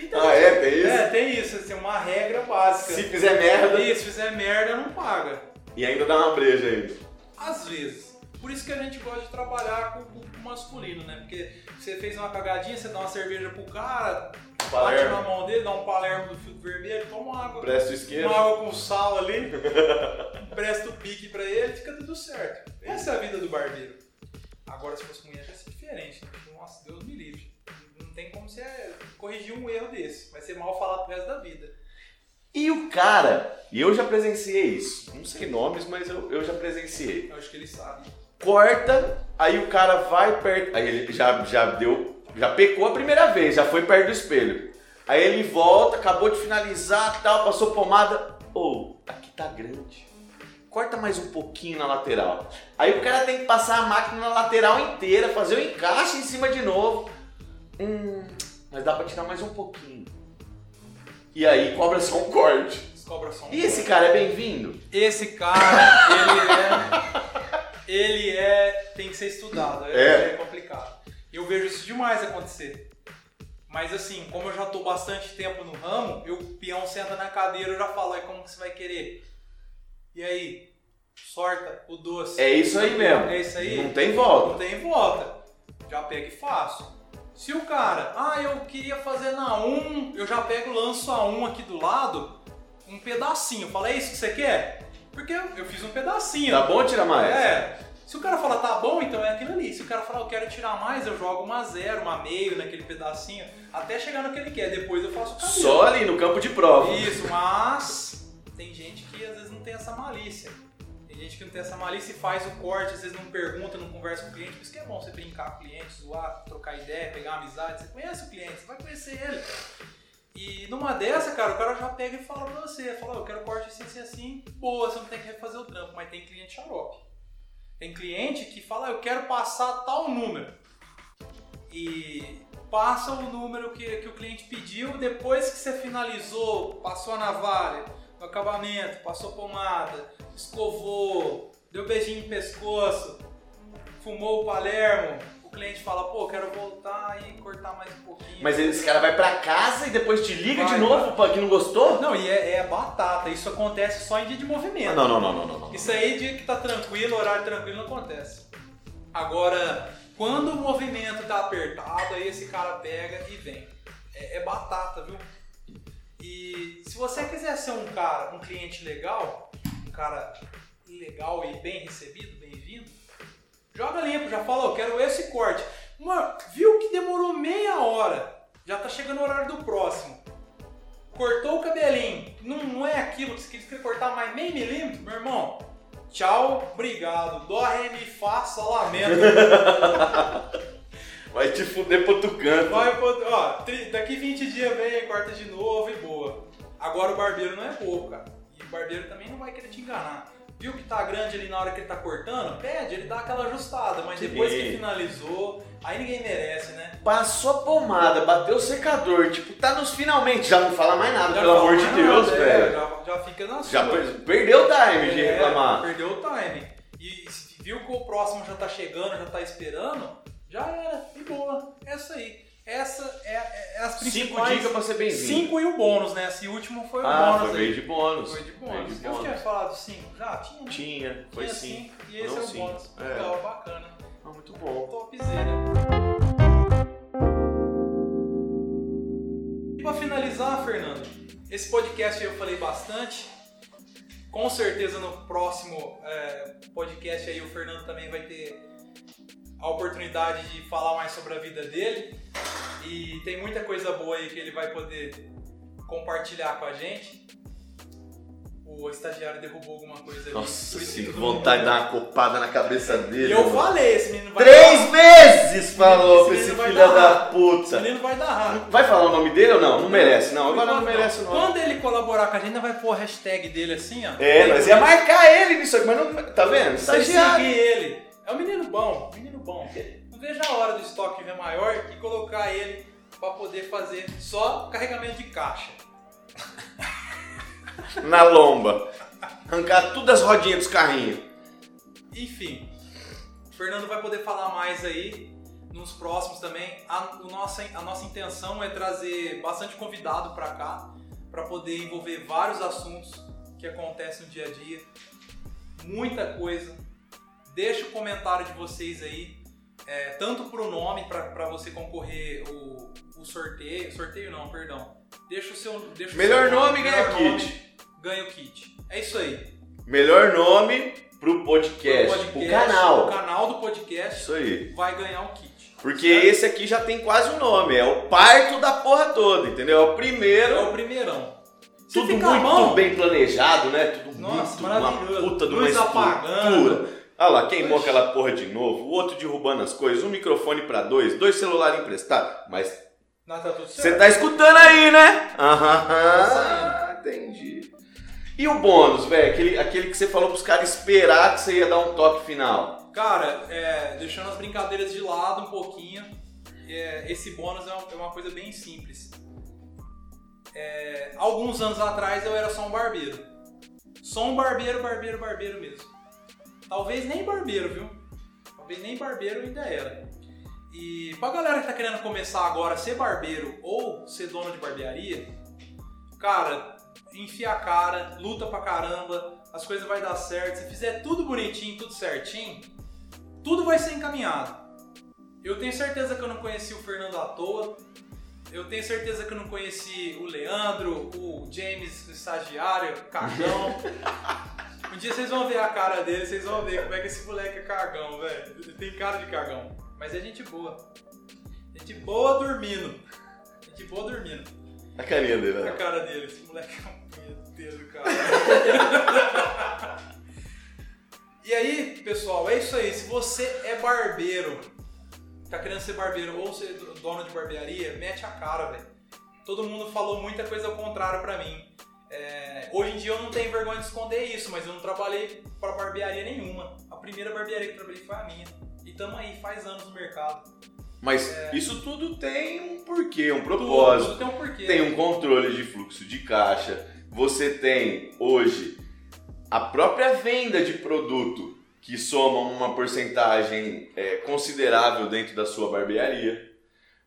Speaker 2: Então,
Speaker 1: Ah, é? Tem isso?
Speaker 2: É, tem isso, assim, uma regra básica.
Speaker 1: Se fizer merda.
Speaker 2: E se fizer merda, não paga.
Speaker 1: E ainda dá uma breja ainda.
Speaker 2: Às vezes. Por isso que a gente gosta de trabalhar com o masculino, né? Porque você fez uma cagadinha, você dá uma cerveja pro cara, bate na
Speaker 1: Palermo.
Speaker 2: mão dele, dá um palermo do filtro vermelho, toma água.
Speaker 1: Presta o.
Speaker 2: Uma água com sal ali, empresta o pique pra ele, fica tudo certo. Essa é a vida do barbeiro. Agora, se fosse mulher, ia ser diferente. né? Nossa, Deus me livre. Não tem como você corrigir um erro desse. Vai ser mal falado pro resto da vida.
Speaker 1: E o cara, e eu já presenciei isso. Não sei nomes, mas eu, eu já presenciei.
Speaker 2: Eu acho que ele sabe.
Speaker 1: Corta, aí o cara vai perto. Aí ele já, já deu. Já pecou a primeira vez, já foi perto do espelho. Aí ele volta, acabou de finalizar tal, passou pomada. Ô, aqui tá grande. Corta mais um pouquinho na lateral. Aí o cara tem que passar a máquina na lateral inteira, fazer o encaixe em cima de novo. Hum, mas dá pra tirar mais um pouquinho. E aí cobra só um corte.
Speaker 2: Descobra só um
Speaker 1: E esse cara é bem-vindo?
Speaker 2: Esse cara, ele é. Ele é. tem que ser estudado. É,
Speaker 1: É.
Speaker 2: é complicado. Eu vejo isso demais acontecer. Mas assim, como eu já tô bastante tempo no ramo, eu, o peão senta na cadeira, eu já falo, aí como que você vai querer? E aí? Sorta o doce.
Speaker 1: É isso aí mesmo.
Speaker 2: É isso aí?
Speaker 1: Não tem volta.
Speaker 2: Não tem volta. Já pega e faço. Se o cara, ah, eu queria fazer na 1, eu já pego, lanço a 1 aqui do lado, um pedacinho. Fala, é isso que você quer? Porque eu, eu fiz um pedacinho.
Speaker 1: Tá bom tirar mais?
Speaker 2: É. Se o cara falar, tá bom, então é aquilo ali. Se o cara falar, eu quero tirar mais, eu jogo uma zero, uma meio naquele pedacinho, até chegar no que ele quer. Depois eu faço o cabelo.
Speaker 1: Só ali no campo de prova.
Speaker 2: Isso, mas tem gente que às vezes não tem essa malícia. Tem gente que não tem essa malícia e faz o corte, às vezes não pergunta, não conversa com o cliente. Por isso que é bom você brincar com o cliente, zoar, trocar ideia, pegar amizade. Você conhece o cliente, você vai conhecer ele. E numa dessa, cara, o cara já pega e fala pra você, fala, eu quero corte assim, assim, assim, boa, você não tem que refazer o trampo, mas tem cliente xarope. Tem cliente que fala, eu quero passar tal número. E passa o número que, que o cliente pediu, depois que você finalizou, passou a navalha, no acabamento, passou pomada, escovou, deu beijinho no pescoço, fumou o Palermo, o cliente fala, pô, quero voltar e cortar mais um pouquinho.
Speaker 1: Mas esse cara vai pra casa e depois te liga
Speaker 2: Vai,
Speaker 1: de novo pra que não gostou?
Speaker 2: Não, e é, é batata, isso acontece só em dia de movimento.
Speaker 1: Não, não, não, não, não, não.
Speaker 2: Isso aí, dia que tá tranquilo, horário tranquilo, não acontece. Agora, quando o movimento tá apertado, aí esse cara pega e vem. É, é batata, viu? E se você quiser ser um cara, um cliente legal, um cara legal e bem recebido, bem-vindo, joga limpo, já fala, eu quero esse corte. Mano, viu que demorou meia hora, já tá chegando o horário do próximo. Cortou o cabelinho, não, não é aquilo que você queria cortar mais meio milímetro, meu irmão. Tchau, obrigado. Dó, ré, mi, fá, sol, lamento.
Speaker 1: Vai te fuder pro canto.
Speaker 2: Vai, pro- ó, daqui 20 dias vem, corta de novo e boa. Agora o barbeiro não é bobo, cara. E o barbeiro também não vai querer te enganar. Viu que tá grande ali na hora que ele tá cortando? Pede, ele dá aquela ajustada, mas depois que finalizou, aí ninguém merece, né?
Speaker 1: Passou a pomada, bateu o secador, tipo, tá nos finalmente. Já não fala mais nada,
Speaker 2: Já
Speaker 1: pelo amor de Deus,
Speaker 2: nada, é,
Speaker 1: velho.
Speaker 2: já, já fica na sua.
Speaker 1: Já per- perdeu o time de
Speaker 2: É,
Speaker 1: reclamar.
Speaker 2: Perdeu o time. E viu que o próximo já tá chegando, já tá esperando, já era. E boa. É isso aí. Essa é, é- é as
Speaker 1: Cinco
Speaker 2: principais.
Speaker 1: dicas pra ser bem-vindo.
Speaker 2: Cinco e o bônus, né? Esse último foi o
Speaker 1: Ah,
Speaker 2: bônus.
Speaker 1: foi
Speaker 2: aí.
Speaker 1: meio de bônus.
Speaker 2: Foi de
Speaker 1: Veio
Speaker 2: bônus. Eu tinha falado cinco? Já? Tinha, né?
Speaker 1: Tinha, foi
Speaker 2: Tinha
Speaker 1: sim.
Speaker 2: cinco, E esse
Speaker 1: Não,
Speaker 2: é o
Speaker 1: sim.
Speaker 2: bônus.
Speaker 1: É.
Speaker 2: Legal, bacana.
Speaker 1: Ah, muito bom.
Speaker 2: Topzera. E pra finalizar, Fernando, esse podcast eu falei bastante. Com certeza no próximo é, podcast aí o Fernando também vai ter a oportunidade de falar mais sobre a vida dele. E tem muita coisa boa aí que ele vai poder compartilhar com a gente. O estagiário derrubou alguma coisa ali.
Speaker 1: Nossa, sim, vontade de dar uma copada na cabeça dele.
Speaker 2: E eu
Speaker 1: mano.
Speaker 2: falei, esse menino vai
Speaker 1: Três vezes falou pra
Speaker 2: Esse
Speaker 1: esse filho
Speaker 2: dar
Speaker 1: da
Speaker 2: raiva. Esse
Speaker 1: puta.
Speaker 2: menino vai dar raiva.
Speaker 1: Vai falar o nome dele ou não? Não merece, não. Agora não
Speaker 2: Quando-
Speaker 1: merece, não.
Speaker 2: Quando ele colaborar com a gente, vai pôr a hashtag dele assim, ó.
Speaker 1: É, nós ia marcar ele nisso aqui, mas não. Tá vendo? Estagiário.
Speaker 2: seguir ele. É um menino bom, menino bom. Não vejo a hora do estoque ver maior e colocar ele pra poder fazer só carregamento de caixa.
Speaker 1: Na lomba. Arrancar todas as rodinhas dos carrinhos.
Speaker 2: Enfim, o Fernando vai poder falar mais aí nos próximos também. A, nossa, a nossa intenção é trazer bastante convidado para cá, para poder envolver vários assuntos que acontecem no dia a dia. Muita coisa. Deixa o comentário de vocês aí. é, tanto pro nome, pra você concorrer o, o sorteio. Sorteio não, perdão. Deixa o seu. Deixa
Speaker 1: melhor
Speaker 2: o seu
Speaker 1: nome, ganha kit.
Speaker 2: Ganha o kit. É isso aí.
Speaker 1: Melhor nome pro podcast, pro, podcast, canal.
Speaker 2: O canal do podcast
Speaker 1: isso aí.
Speaker 2: vai ganhar o kit.
Speaker 1: Porque certo? esse aqui já tem quase um nome, é o parto da porra toda, entendeu? É o primeiro.
Speaker 2: É o primeirão.
Speaker 1: Tudo muito bem planejado, né? Tudo
Speaker 2: Nossa,
Speaker 1: muito, uma puta de uma
Speaker 2: Luz apagando.
Speaker 1: Olha lá, queimou aquela porra de novo, o outro derrubando as coisas, um microfone para dois, dois celulares emprestados, mas
Speaker 2: Não, tá
Speaker 1: você tá escutando aí, né? Aham, tá entendi. E o bônus, velho, aquele, aquele que você falou pros caras esperar que você ia dar um toque final.
Speaker 2: Cara, é, deixando as brincadeiras de lado um pouquinho, é, esse bônus é uma, é uma, coisa bem simples. É, alguns anos atrás eu era só um barbeiro. Só um barbeiro, barbeiro, barbeiro mesmo. Talvez nem barbeiro, viu? Talvez nem barbeiro ainda era. E pra galera que tá querendo começar agora a ser barbeiro ou ser dono de barbearia, cara, enfia a cara, luta pra caramba, as coisas vai dar certo. Se fizer tudo bonitinho, tudo certinho, tudo vai ser encaminhado. Eu tenho certeza que eu não conheci o Fernando à toa. Eu tenho certeza que eu não conheci o Leandro, o James, o estagiário, Cagão. Um dia vocês vão ver a cara dele, vocês vão ver como é que esse moleque é cagão, velho. Ele tem cara de cagão. Mas é gente boa. Gente boa dormindo. Gente boa dormindo.
Speaker 1: A carinha dele,
Speaker 2: né? A cara dele. Esse moleque é um punheteiro, cara. e aí, pessoal, é isso aí. Se você é barbeiro, tá querendo ser barbeiro ou ser dono de barbearia, mete a cara, velho. Todo mundo falou muita coisa ao contrário pra mim. É, hoje em dia eu não tenho vergonha de esconder isso, mas eu não trabalhei para barbearia nenhuma. A primeira barbearia que eu trabalhei foi a minha. E tamo aí, faz anos no mercado.
Speaker 1: Mas é... isso tudo tem um porquê, um propósito.
Speaker 2: Tudo, tudo tem um porquê.
Speaker 1: Tem um controle de fluxo de caixa. Você tem hoje a própria venda de produto que soma uma porcentagem é, considerável dentro da sua barbearia.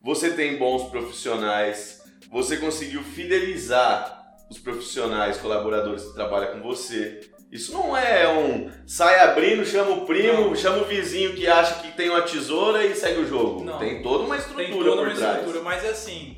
Speaker 1: Você tem bons profissionais. Você conseguiu fidelizar os profissionais, colaboradores que trabalham com você. Isso não é um sai abrindo, chama o primo, não. chama o vizinho que acha que tem uma tesoura e segue o jogo. Não. Tem toda uma estrutura tem toda uma
Speaker 2: trás. estrutura, mas é assim,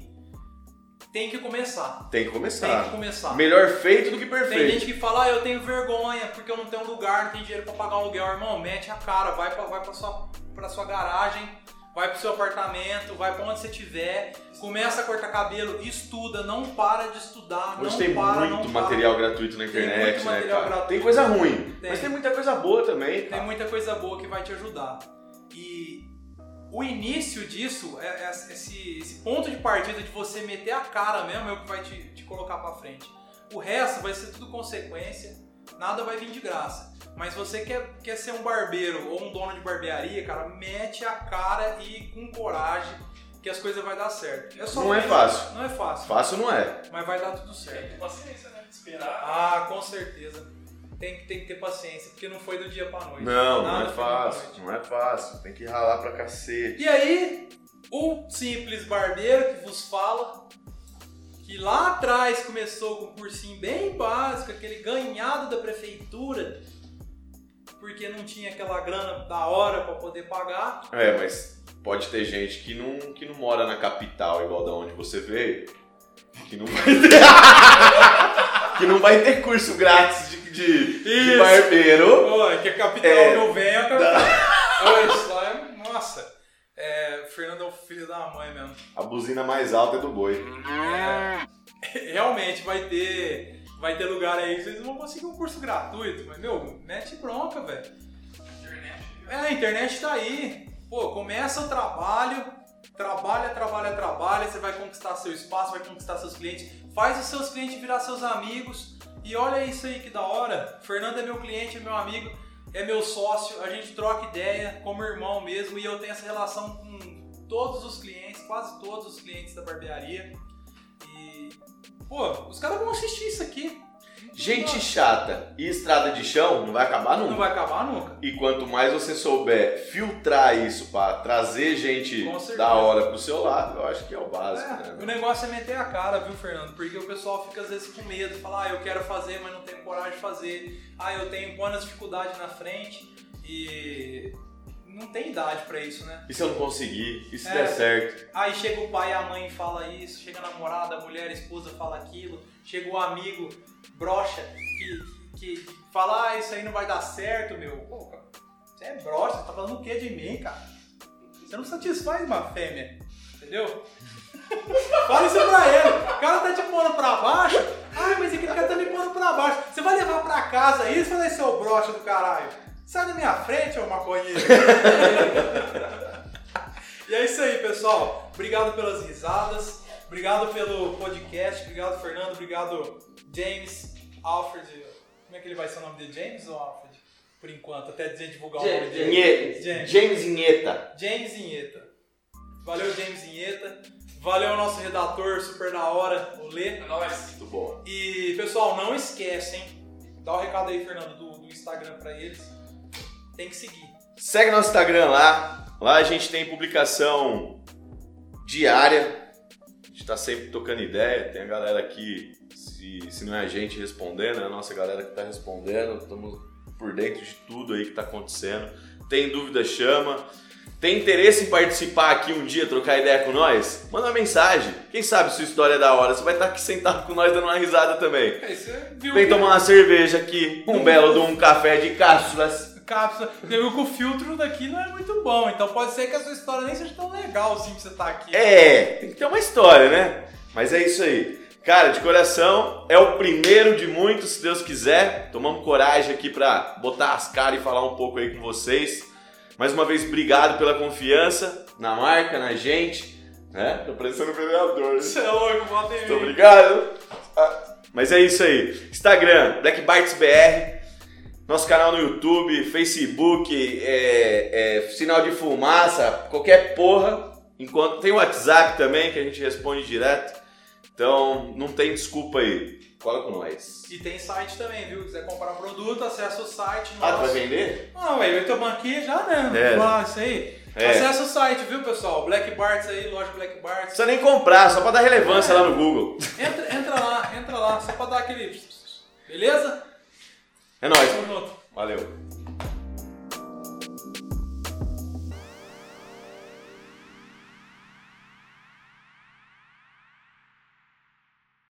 Speaker 2: tem que começar.
Speaker 1: Tem que começar.
Speaker 2: Tem que começar.
Speaker 1: Melhor feito do que perfeito.
Speaker 2: Tem gente que fala, ah, eu tenho vergonha porque eu não tenho lugar, não tenho dinheiro para pagar um aluguel. Irmão, mete a cara, vai pra, vai pra, sua, pra sua garagem, vai pro seu apartamento, vai pra onde você estiver, começa a cortar cabelo, estuda, não para de estudar.
Speaker 1: Hoje
Speaker 2: não
Speaker 1: tem
Speaker 2: para,
Speaker 1: muito material
Speaker 2: para.
Speaker 1: gratuito na internet, tem né, cara? Gratuito, tem coisa ruim, tem. mas tem muita coisa boa também.
Speaker 2: Tem muita coisa boa que vai te ajudar. E o início disso, é, é esse, esse ponto de partida de você meter a cara mesmo é o que vai te, te colocar pra frente. O resto vai ser tudo consequência, nada vai vir de graça. Mas você quer, quer ser um barbeiro ou um dono de barbearia, cara, mete a cara e com coragem que as coisas vão dar certo.
Speaker 1: É não é fácil.
Speaker 2: Não é fácil.
Speaker 1: Fácil não é.
Speaker 2: Mas vai dar tudo certo.
Speaker 3: Tem paciência, né? Esperar.
Speaker 2: Ah, com certeza. Tem que, tem que ter paciência, porque não foi do dia pra noite.
Speaker 1: Não, Nada não é fácil. Não é fácil. Tem que ralar pra cacete.
Speaker 2: E aí, o simples barbeiro que vos fala, que lá atrás começou com um cursinho bem básico, aquele ganhado da prefeitura porque não tinha aquela grana da hora para poder pagar.
Speaker 1: É, mas pode ter gente que não, que não mora na capital, igual da onde você veio, que não vai ter, que não vai ter curso grátis de, de, de barbeiro.
Speaker 2: Pô, é que a capital é, que eu venho é a capital. Da... Isso lá é, nossa, Fernando é o filho da mãe mesmo.
Speaker 1: A buzina mais alta é do boi.
Speaker 2: É, realmente vai ter vai ter lugar aí que vocês vão conseguir um curso gratuito. Mas, meu, mete bronca, velho. É, a internet tá aí. Pô, começa o trabalho, trabalha, trabalha, trabalha, você vai conquistar seu espaço, vai conquistar seus clientes, faz os seus clientes virar seus amigos. E olha isso aí que da hora. Fernando é meu cliente, é meu amigo, é meu sócio, a gente troca ideia como irmão mesmo e eu tenho essa relação com todos os clientes, quase todos os clientes da barbearia. E Pô, os caras vão assistir isso aqui.
Speaker 1: Gente chata e estrada de chão não vai acabar nunca.
Speaker 2: Não vai acabar nunca.
Speaker 1: E quanto mais você souber filtrar isso para trazer gente da hora pro seu lado, eu acho que é o básico. É,
Speaker 2: né? O negócio é meter a cara, viu, Fernando? Porque o pessoal fica às vezes com medo, fala, ah, eu quero fazer, mas não tenho coragem de fazer. Ah, eu tenho quantas dificuldades na frente e não tem idade pra isso, né?
Speaker 1: E se eu não conseguir? E se
Speaker 2: É.
Speaker 1: der certo?
Speaker 2: Aí chega o pai e a mãe fala isso, chega a namorada, a mulher, a esposa fala aquilo, chega o amigo, brocha, que, que, fala, ah, isso aí não vai dar certo, meu. Pô, cara, você é brocha, você tá falando o que de mim, cara? Você não satisfaz uma fêmea, entendeu? Fala isso pra ele. O cara tá te pondo pra baixo. Ai, mas aquele cara tá me pondo pra baixo. Você vai levar pra casa isso vai ser o brocha do caralho. Sai da minha frente, ô maconheiro. E é isso aí, pessoal. Obrigado pelas risadas. Obrigado pelo podcast. Obrigado, Fernando. Obrigado, James, Alfred. Como é que ele vai ser o nome dele? James ou Alfred? Por enquanto, até dizer divulgar o nome dele.
Speaker 1: Inhe-
Speaker 2: James.
Speaker 1: James Inheta.
Speaker 2: James Inheta. Valeu, James Inheta. Valeu, nosso redator super da hora, o Lê.
Speaker 3: É nóis.
Speaker 1: Muito bom.
Speaker 2: E, pessoal, não esquecem. Dá o recado aí, Fernando, do, do Instagram pra eles. Tem que seguir.
Speaker 1: Segue nosso Instagram lá. Lá a gente tem publicação diária. A gente tá sempre tocando ideia. Tem a galera aqui, se, se não é a gente respondendo, é a nossa galera que tá respondendo. Estamos por dentro de tudo aí que tá acontecendo. Tem dúvida, chama. Tem interesse em participar aqui um dia, trocar ideia com nós? Manda uma mensagem. Quem sabe sua história é da hora. Você vai estar aqui sentado com nós dando uma risada também.
Speaker 2: Viu
Speaker 1: Vem
Speaker 2: que-
Speaker 1: tomar uma cerveja aqui, um belo de um café de cápsulas.
Speaker 2: Cápsula. Você viu que o filtro daqui não é muito bom, então pode ser que a sua história nem seja tão legal assim que você tá aqui.
Speaker 1: É, tem que ter uma história, né? Mas é isso aí. Cara, de coração, é o primeiro de muitos, se Deus quiser. Tomamos coragem aqui pra botar as caras e falar um pouco aí com vocês. Mais uma vez, obrigado pela confiança na marca, na gente. Né? Tô parecendo vereador.
Speaker 2: Você é louco, bota em
Speaker 1: Muito obrigado. Ah, Mas é isso aí. Instagram, Black Barts BR. Nosso canal no YouTube, Facebook, é, é, sinal de fumaça, qualquer porra. Enquanto tem o WhatsApp também que a gente responde direto. Então não tem desculpa aí. Cola com nós.
Speaker 2: E tem site também, viu? Quiser comprar produto, acessa o site
Speaker 1: Ah, tu
Speaker 2: nosso.
Speaker 1: vai vender?
Speaker 2: Não, velho, vai tomar aqui já, né?
Speaker 1: É.
Speaker 2: Isso aí.
Speaker 1: É.
Speaker 2: Acessa o site, viu, pessoal? Black Barts aí, loja Black
Speaker 1: Não
Speaker 2: Barts.
Speaker 1: precisa nem comprar, só pra dar relevância lá no Google.
Speaker 2: Entra, entra lá, entra lá, só pra dar aquele. Beleza?
Speaker 1: É nóis. Valeu.